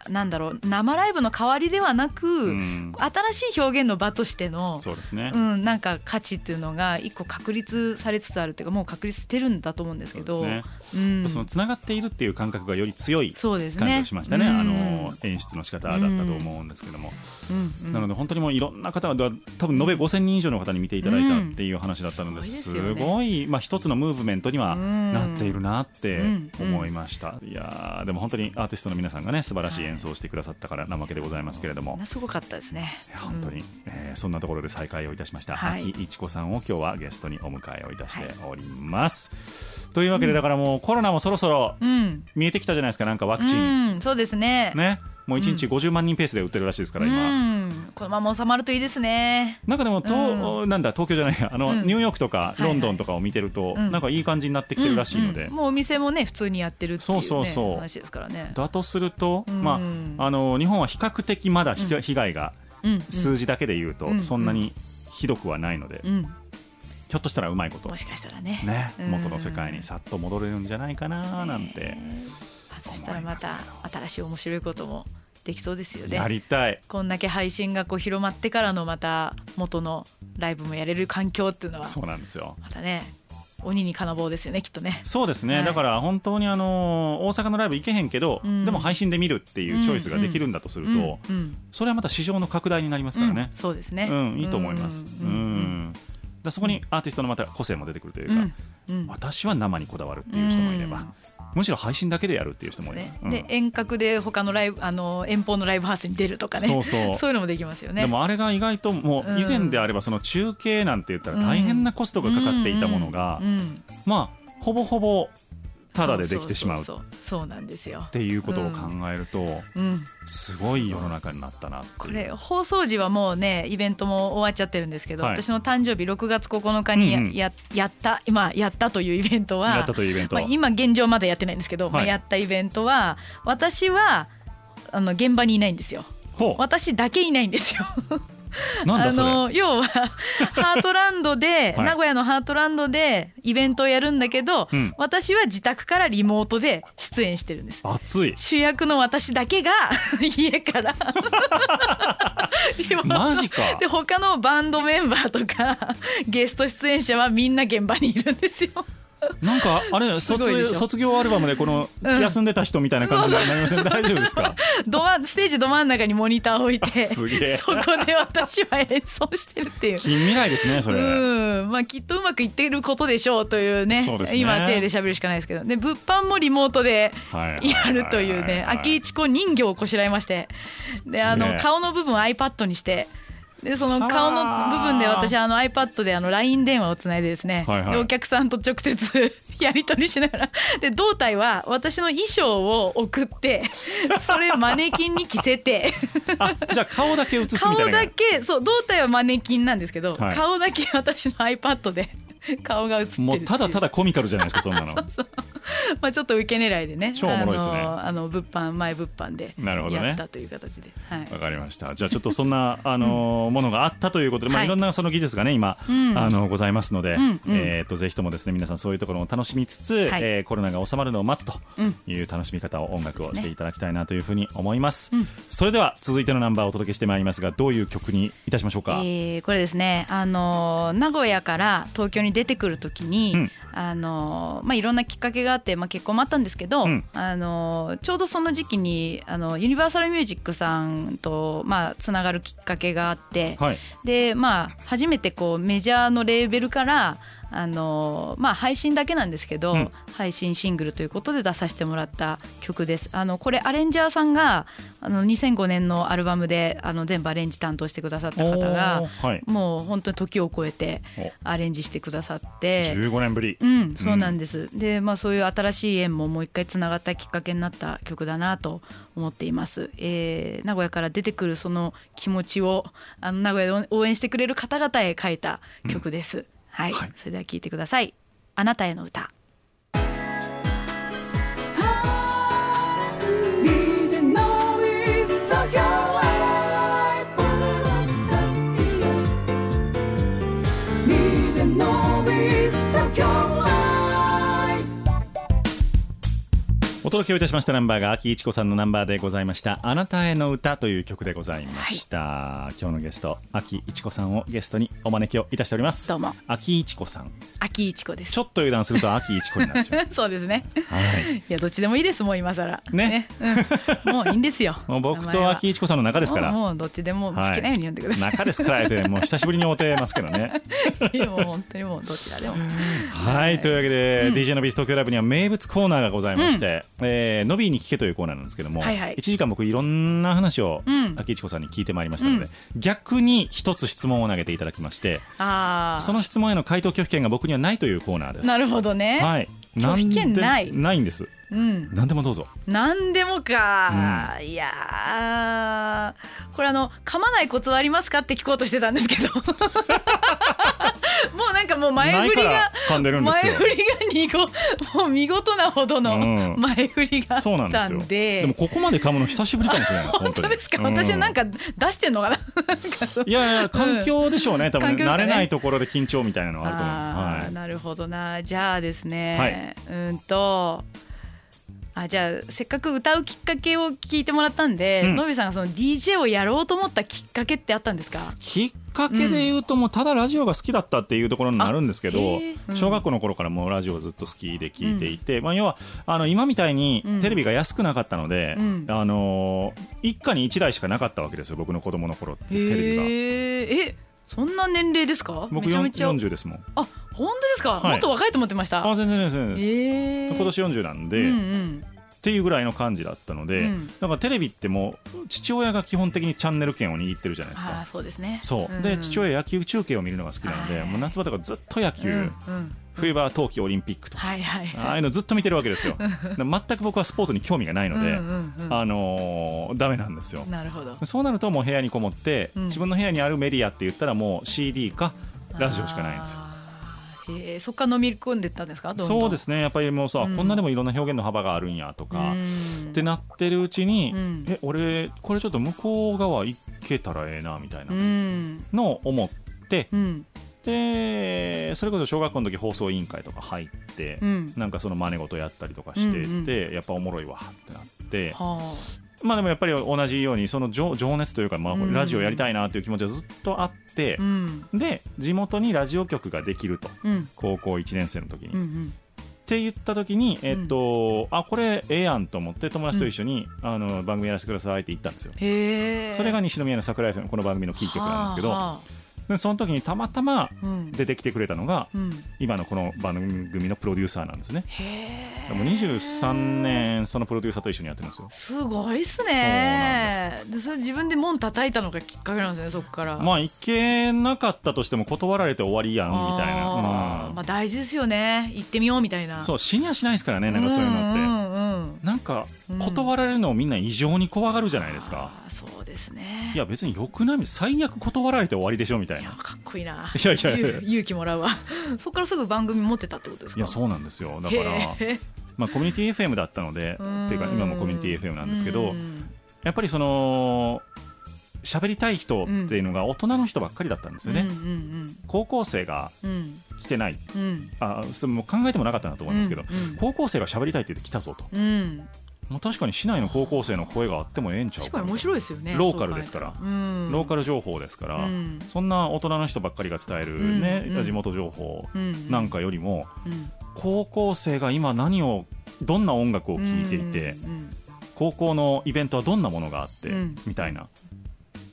C: なんだろう生ライブの代わりではなく、
A: うん。
C: 新しい表現の場としての
A: そうですね、
C: うん、なんか価値っていうのが一個確立されつつあるっていうかもう確立してるんだと思うんですけど
A: そのつながっているっていう感覚がより強い
C: そうですね。
A: 感じがしましたね。
C: うん。
A: あの演出の仕方だったと思うんですけども、
C: うん。うん。
A: なので本当にもういろんな方が多分延べ5000人以上の方に見ていただいたっていう話だったので、
C: うん。す
A: す
C: ごいね。
A: まあ、一つのムーブメントには
C: うん。
A: なっているなって
C: うん
A: 思いました、いやーでも本当にアーティストの皆さんがね素晴らしい演奏をしてくださったからなわけでございますけれども、
C: すごかったですね。
A: 本当に、えーそんなところで再会をいたしました、
C: はい。
A: 秋一子さんを今日はゲストにお迎えをいたしております、というわけでだからもうコロナもそろそろ
C: うん、
A: 見えてきたじゃないですかなんかワクチン、
C: うん、そうですね。
A: ねもう1日50万人ペースで売ってるらしいですから今、
C: うん、このまま収まるといいですね。
A: なんかでもと、なんだ東京じゃないや。あの、
C: うん。
A: ニューヨークとかロンドンとかを見てると、
C: うん。
A: なんかいい感じになってきてるらしいので、
C: うんうん。もうお店もね普通にやってるっていう,、ね、
A: そうそうそう。
C: 話ですからね。
A: だとすると、
C: うん。
A: まあ、あの日本は比較的まだ被害被害が
C: うんうん。
A: 数字だけで言うと、
C: うん
A: そんなにひどくはないので、
C: うん、
A: ひょっとしたらうまいこと。
C: もしかしたらね。
A: ね、
C: うん。
A: 元の世界にさっと戻れるんじゃないかななんて
C: そしたらまた新しい面白いこともできそうですよね
A: やりたい。
C: こんだけ配信がこう広まってからのまた元のライブもやれる環境っていうのは
A: そうなんですよ。
C: またね鬼に金棒ですよねきっとね。
A: そうですね、
C: はい。
A: だから本当にあの大阪のライブ行けへんけど、
C: うん。
A: でも配信で見るっていうチョイスができるんだとすると、
C: うんうん
A: それはまた市場の拡大になりますからね。
C: うん、そうですね。
A: うんいいと思います。うん
C: うん
A: だそこにアーティストのまた個性も出てくるというか、私は生にこだわるっていう人もいれば、
C: うん
A: むしろ配信だけでやるっていう人もいる、
C: ね。
A: うん。
C: で遠隔で他のライブあの遠方のライブハウスに出るとかね。
A: そうそう。
C: いうのもできますよね。
A: でもあれが意外とも
C: う
A: 以前であればその中継なんて言ったら大変なコストがかかっていたものがまあほぼほぼタダでできてしまうっ
C: そうなんですよ。
A: ていうことを考えると
C: うん、
A: すごい世の中になったな
C: これ放送時はもうねイベントも終わっちゃってるんですけど、
A: はい。
C: 私の誕生日6月9日にや,、ややった今やったというイベントは今現状まだやってないんですけど、まあ、
A: はい。
C: やったイベントは私はあの現場にいないんですよ。私だけいないんですよ。あの要は ハートランドで、
A: はい。
C: 名古屋のハートランドでイベントをやるんだけど、
A: うん。
C: 私は自宅からリモートで出演してるんです。
A: 熱い。
C: 主役の私だけが 家から。
A: マジか。
C: で他のバンドメンバーとかゲスト出演者はみんな現場にいるんですよ。
A: なんかあれ卒卒業アルバムでこの
C: うん。
A: 休んでた人みたいな感じになりません？大丈夫ですか？
C: ど真ステージど真ん中にモニターを置いて そこで私は演奏してるっていう。
A: 近未来ですねそれ。
C: うん。まあ、きっとうまくいっていることでしょうというね
A: ね。
C: 今手で喋るしかないですけど。で物販もリモートでやるというね
A: はい
C: 秋一子人形をこしらえまして。であの顔の部分を iPad にして。でその顔の部分で私あの iPad であの LINE 電話をつないでですね、
A: はいはい。
C: でお客さんと直接 やり取りしながらで胴体は私の衣装を送ってそれマネキンに着せて。
A: あじゃあ顔だけ映すみた
C: 顔
A: いな
C: だけそう胴体はマネキンなんですけど、
A: はい。
C: 顔だけ私の iPad で 顔が映って
A: もうただただコミカルじゃないですかそんなの。
C: そうそう。まあちょっと受け狙いでね。
A: 超おもろいですね。
C: あの物販前物販で
A: なるほどね。
C: やったという形で、はい。
A: わかりました。じゃあちょっとそんな あのーものがあったということで、まあ
C: はい
A: いろんなその技術がね今
C: うん。
A: あのございますので
C: うんうん、
A: えっとぜひともですね皆さんそういうところを楽しみつつ、
C: はい。
A: えーコロナが収まるのを待つと
C: うん
A: いう楽しみ方を音楽をしていただきたいなというふうに思います。
C: うん。
A: それでは続いてのナンバーをお届けしてまいりますが、どういう曲にいたしましょうか？
C: えーこれですね、あのー名古屋から東京に出てくるときに、
A: うん
C: あのーまあ、いろんなきっかけがあって、まあ、結婚もあったんですけど、
A: うん
C: あのーちょうどその時期にあのユニバーサルミュージックさんと、まあ、つながるきっかけがあって、
A: はい。
C: でまあ初めてこうメジャーのレーベルからあのまあ配信だけなんですけど、
A: うん
C: 配信シングルということで出させてもらった曲です。あのこれアレンジャーさんがあの2005年のアルバムであの全部アレンジ担当してくださった方が
A: はい。
C: もう本当に時を超えて
A: お
C: アレンジしてくださって。
A: 15年ぶり。
C: うん、そうなんです。で、まあそういう新しい縁ももう一回つながったきっかけになった曲だなと思っています。えー名古屋から出てくるその気持ちをあの名古屋で応援してくれる方々へ書いた曲です。はい、
A: はい
C: それでは聞いてください。あなたへの歌。
A: 届けをいたしましたナンバーが秋一子さんのナンバーでございました「あなたへの歌」という曲でございました、今日のゲスト秋一子さんをゲストにお招きをいたしております。
C: どうも。
A: 秋一子さん。
C: 秋一子です。
A: ち。ょっと油断すると秋一子になっちゃう。
C: そうですね。
A: はい。
C: いやどっちでもいいですもう今更。
A: ね。
C: うん。もういいんですよ。
A: もう僕と秋一子さんの中ですから。
C: もうどっちでも好きなように呼んでください。
A: 中ですからってもう久しぶりに会うてますけどね。
C: いやもう本当にもうどちらでも。
A: はい。というわけで、DJ のビース東京ライブには名物コーナーがございまして、えー、ノビーに聞けというコーナーなんですけども、
C: はいはい
A: 1時間僕いろんな話を
C: うん
A: 秋一子さんに聞いてまいりましたので、
C: うん
A: 逆に一つ質問を投げていただきまして
C: ああ。
A: その質問への回答拒否権が僕にはないというコーナーです。
C: なるほどね。
A: はい。
C: 拒否権ない
A: ないんです？
C: うん。
A: 何でもどうぞ。
C: なんでもか、いやーこれあの噛まないコツはありますかって聞こうとしてたんですけど もうなんかもう前振りが前振りがもう見事なほどの
A: うん。
C: 前振りがあった
A: そうなんで
C: で、
A: でもここまで噛むの久しぶりかもしれないです。本当
C: ですか、
A: うん。
C: 私なんか出してんのかな？
A: いやいや環境でしょうね。多分、慣れないところで緊張みたいなのはあると思います。はい。
C: なるほどな。じゃあですね、
A: はい
C: うんとあじゃあせっかく歌うきっかけを聞いてもらったんで、
A: うん。
C: のびさんがその DJ をやろうと思ったきっかけってあったんですか？
A: きっかけで言うともうただラジオが好きだったっていうところになるんですけど小学校の頃からもうラジオをずっと好きで聞いていて、まあ、要はあの今みたいに
C: うん
A: テレビが安くなかったので、
C: うん。
A: あの一家に1台しかなかったわけですよ僕の子供の頃ってテレビが。
C: えそんな年齢ですか？
A: 僕
C: めちゃめちゃ。
A: 40ですもん。
C: あ本当ですか、
A: はい。
C: もっと若いと思ってました。
A: あ全然全然です。
C: えー、
A: 今年40なんで、っ
C: ん
A: ていうぐらいの感じだったので、
C: うん
A: だからテレビってもう父親が基本的にチャンネル権を握ってるじゃないですか。
C: そうですね
A: そう、
C: ん
A: で父親野球中継を見るのが好きなので、
C: はい
A: もう夏場とかずっと野球、
C: うんうん
A: 冬場は冬季オリンピックとか、
C: はいはい
A: ああいうのずっと見てるわけですよ。で全く僕はスポーツに興味がないので、
C: うんうんうん
A: あのーダメなんですよ。
C: なるほど
A: そうなるともう部屋にこもって、
C: うん
A: 自分の部屋にあるメディアって言ったらもう CD かラジオしかないんですよ。
C: あーそっから飲み込んでったんですか？
A: そうですね。やっぱりもうさ、
C: うん。
A: こんなでもいろんな表現の幅があるんやとか、
C: うん。
A: ってなってるうちに、
C: うん。
A: え俺これちょっと向こう側行けたらええなみたいな
C: うん。
A: のを思って、
C: うん。
A: でそれこそ小学校の時放送委員会とか入って、
C: うん。
A: なんかその真似事やったりとかしてて、
C: うんうん。
A: やっぱおもろいわってなって
C: は
A: まあでもやっぱり同じようにその情情熱というか、まあ、
C: うん。
A: ラジオやりたいなっていう気持ちはずっとあって
C: あ、うん。
A: で地元にラジオ局ができると。
C: うん。
A: 高校1年生の時に。
C: うんうん。
A: って言った時に、えっとあこれええやんと思って友達と一緒に、あの番組やらせてくださいって言ったんですよ。それが西宮の桜井さんこの番組のキー局なんですけど、
C: はあは
A: でその時にたまたま
C: あうん。
A: 出てきてくれたのが
C: うん。
A: 今のこの番組のプロデューサーなんですね。でも23年そのプロデューサーと一緒にやってるんですよ。
C: すごいっすね。でそれ自分で門叩いたのがきっかけなんですねそこから。
A: まあ行けなかったとしても断られて終わりやんみたいな、うん。
C: まあ大事ですよね。行ってみようみたいな。
A: そう死にはしないですからねなんかそういうのって、
C: んうんうん。
A: なんか
C: うん。
A: 断られるのをみんな異常に怖がるじゃないですか、
C: あーそうですね。
A: いや別によくない？最悪断られて終わりでしょみたいな。
C: いやかっこいいな。い
A: やいや
C: 勇勇気もらうわ。そこからすぐ番組持ってたってことですか？
A: いやそうなんですよ。だからまあ、コミュニティ FM だったので っていうか今もコミュニティ FM なんですけど
C: うん。
A: やっぱりその喋りたい人っていうのが大人の人ばっかりだったんですよね、
C: うんうん
A: 高校生が
C: うん。うん
A: 来てない。
C: うん。
A: あそれも考えてもなかったなと思いますけど、
C: うんうん。
A: 高校生が喋りたいって言って来たぞと。
C: うん
A: もう確かに市内の高校生の声があってもええんちゃう
C: 確かに面白いですよね
A: ローカルですから。
C: そうん。
A: ローカル情報ですから、
C: うん。
A: そんな大人の人ばっかりが伝える、ね
C: うんうん。
A: 地元情報
C: うん
A: なんかよりも
C: うん。
A: 高校生が今何をどんな音楽を聴いていて、
C: うん。
A: 高校のイベントはどんなものがあって、
C: うん。
A: みたいな。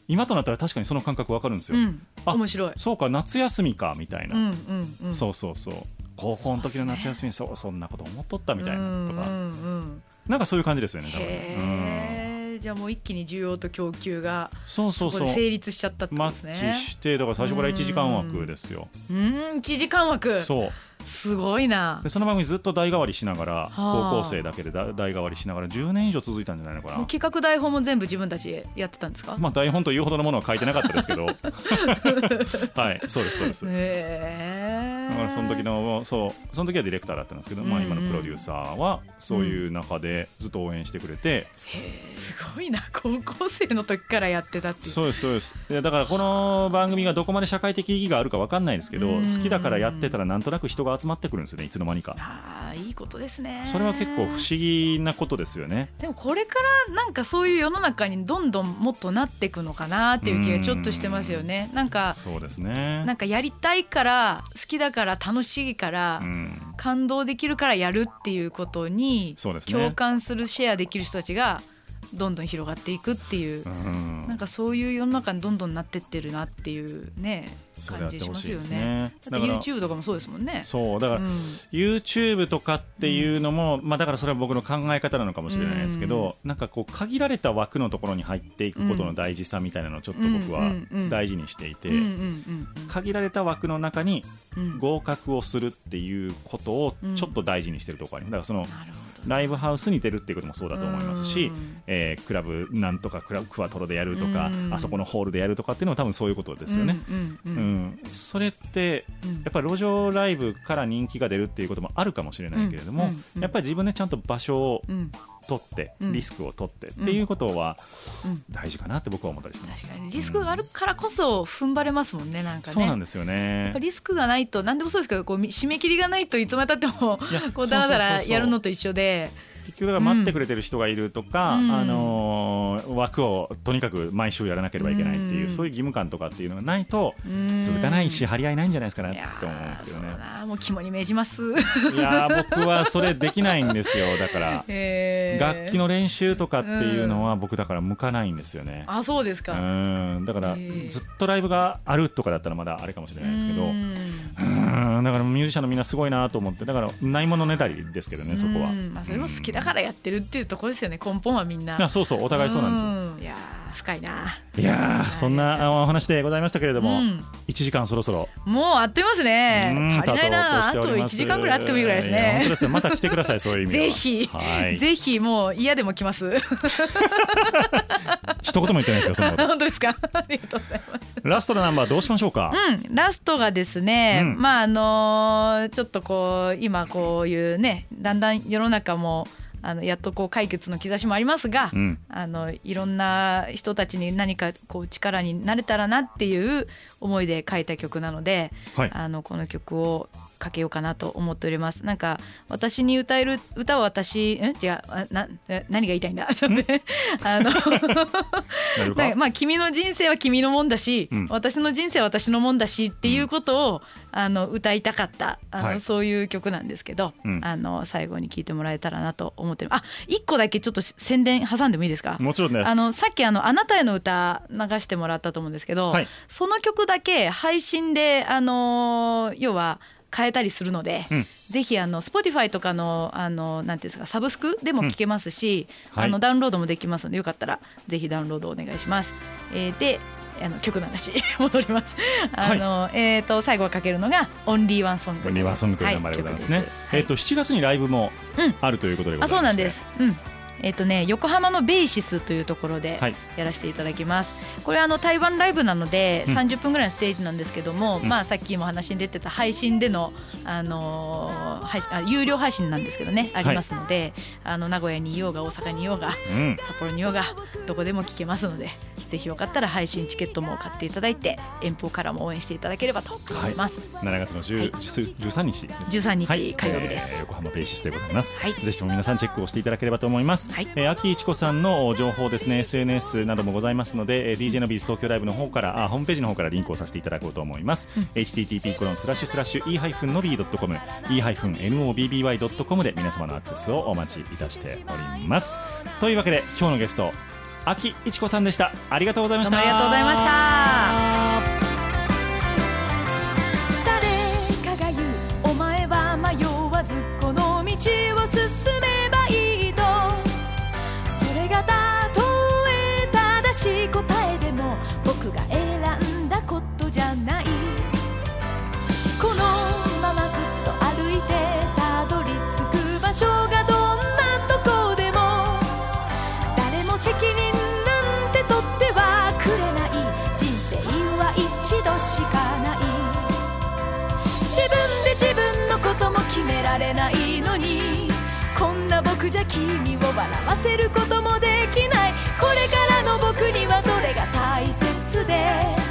A: 今となったら確かにその感覚わかるんですよ、
C: うん。
A: あ
C: 面白い。
A: そうか夏休みかみたいな、
C: うんうんうん。
A: そうそうそう高校の時の夏休みそう,、そんなこと思っとったみたいなとか、
C: うん
A: なんかそういう感じですよね多分。ね、
C: じゃあもう一気に需要と供給が
A: うんそうそう。そう
C: で成立しちゃったってこと
A: マ
C: ですね。
A: ッチしてだから最初から1時間枠ですよ、
C: うん。1時間枠。
A: そう
C: すごいな。
A: でその番組ずっと代替わりしながら
C: あ。
A: 高校生だけでだ代替わりしながら10年以上続いたんじゃないのかな。
C: 企画台本も全部自分たちでやってたんですか？
A: まあ台本というほどのものは書いてなかったですけど。はいそうですそうです。
C: へえ。
A: だからその時のそうその時はディレクターだったんですけど、まあ、
C: うんうん。
A: 今のプロデューサーはそういう中でずっと応援してくれて、
C: すごいな。高校生の時からやってたっていう。
A: そうですそうです。だからこの番組がどこまで社会的意義があるか分かんないですけど、
C: うん。
A: 好きだからやってたらなんとなく人が集まってくるんですよねいつの間にか。
C: ああいいことですね。
A: それは結構不思議なことですよね。
C: でもこれからなんかそういう世の中にどんどんもっとなっていくのかなっていう気がちょっとしてますよね。なんか
A: そうですね。
C: なんかやりたいから好きだから楽しいから、
A: うん。
C: 感動できるからやるっていうことに共感するシェアできる人たちがどんどん広がっていくっていう、
A: うん。
C: なんかそういう世の中にどんどんなってってるなっていうね感じしますよね。
A: ね
C: だって YouTube とかもそうですもんね。
A: そうだから、
C: うん。
A: YouTube とかっていうのも、まあ、だからそれは僕の考え方なのかもしれないですけど、なんかこう限られた枠のところに入っていくことの大事さみたいなのをちょっと僕は
C: うんうんうん。
A: 大事にしていて、
C: うんうんうん
A: 限られた枠の中に
C: うん。
A: 合格をするっていうことをちょっと大事にしてるところありますだからその
C: なるほど
A: ライブハウスに出るっていうこともそうだと思いますし、
C: うん。
A: えークラブなんとかクラブクワトロでやるとか、
C: うん。
A: あそこのホールでやるとかっていうのは多分そういうことですよね。
C: うん
A: それって
C: うん。
A: やっぱり路上ライブから人気が出るっていうこともあるかもしれないけれども、やっぱり自分でちゃんと場所を
C: うん
A: 取って、
C: うん
A: リスクを取ってっていうことは
C: うん
A: 大事かなって僕は思ったりしてます。
C: 確かにリスクがあるからこそ踏ん張れますもんねなんかね。
A: そうなんですよね
C: やっぱ。リスクがないと何でもそうですけどこうみ締め切りがないといつまでたってもこうだらだらやるのと一緒で
A: 結局待ってくれてる人がいるとか、
C: うん。
A: あのー枠をとにかく毎週やらなければいけないっていう、
C: うん。
A: そういう義務感とかっていうのがないと
C: うん。
A: 続かないし張り合いないんじゃないですかね
C: いや
A: って思うんですけどね。
C: もう肝に銘じます。
A: いやー僕はそれできないんですよ。だから
C: へー。
A: 楽器の練習とかっていうのは僕だから向かないんですよね。
C: あそうですか。
A: うん。だからずっとライブがあるとかだったらまだあれかもしれないですけど。
C: うん。
A: うん。だからミュージシャンのみんなすごいなと思ってだからないものねだりですけどねそこは。
C: うん。まあそれも好きだからやってるっていうところですよね根本はみんな。
A: あそうそうお互いそうなんですよ
C: んいやー深いな。
A: いやーそんなあお話でございましたけれども、
C: うん
A: 1時間そろそろ
C: もうあっという間ですね
A: うん。
C: 足りないな。あと1
A: 経とうとしております
C: 時間ぐらいあってもいいぐらいです
A: や本当
C: ね
A: で。すよまた来てくださいそういう意味では
C: ぜひ、
A: はい
C: ぜひもう嫌でも来ます。
A: 一言も言ってないですかそんなこと
C: 本当ですか？ありがとうございます。
A: ラストのナンバーどうしましょうか、
C: うん、ラストがですね、
A: うん
C: まああのーちょっとこう今こういうねだんだん世の中もあのやっとこう解決の兆しもありますが、
A: うん。
C: あのいろんな人たちに何かこう力になれたらなっていう思いで書いた曲なので、
A: はい。
C: あのこの曲をかけようかなと思っております。なんか私に歌える歌は私ん違う。あなえ？何が言いたいんだ？ちょっとね。あの まあ君の人生は君のもんだし、
A: うん。
C: 私の人生は私のもんだしっていうことを、あの歌いたかった。あの、
A: はい。
C: そういう曲なんですけど、
A: うん。
C: あの最後に聴いてもらえたらなと思ってるあ一個だけちょっと宣伝挟んでもいいですか？
A: もちろんです。
C: あのさっきあの「あなたへの歌」流してもらったと思うんですけど、
A: はい。
C: その曲だけ配信であの要は変えたりするので、
A: うん
C: ぜひあの Spotify とかのあのなんていうんですかサブスクでも聴けますし、
A: うんはい
C: あのダウンロードもできますのでよかったらぜひダウンロードお願いします。えーであの曲の話 戻ります。あの、えっ、と最後はかけるのがオンリーワンソング。
A: オンリーワンソングという名前でございますね。えっ、と7月にライブも
C: うん
A: あるということでございまして、
C: あそうなんです。うん。えっ、とね横浜のベーシスというところで
A: はい。
C: やらせていただきます。これあの台湾ライブなので
A: うん。
C: 30分ぐらいのステージなんですけども、
A: うん。
C: まあさっきも話に出てた配信でのあのー配信あ有料配信なんですけどねありますので、あの名古屋にいようが大阪にいようが
A: うん。
C: 札幌にいようがどこでも聞けますのでぜひよかったら配信チケットも買っていただいて遠方からも応援していただければと思います。
A: 7月の10、
C: はい。
A: 13日です
C: 13日
A: はい。
C: 火曜日です。
A: えー横浜ベーシストでございます、
C: はい。
A: ぜひとも皆さんチェックをしていただければと思います、
C: はい。
A: えー秋一子さんの情報ですね。SNS などもございますので、えー DJ のビーズ東京ライブの方からあホームページの方からリンクをさせていただこうと思います、http コロンスラッシュスラッシュ e-nobby.com e-nobby.com で皆様のアクセスをお待ちいたしております。というわけで今日のゲスト秋一子さんでした。ありがとうございました。
C: ありがとうございました
E: 決められないのにこんな僕じゃ君を笑わせることもできない。これからの僕にはどれが大切で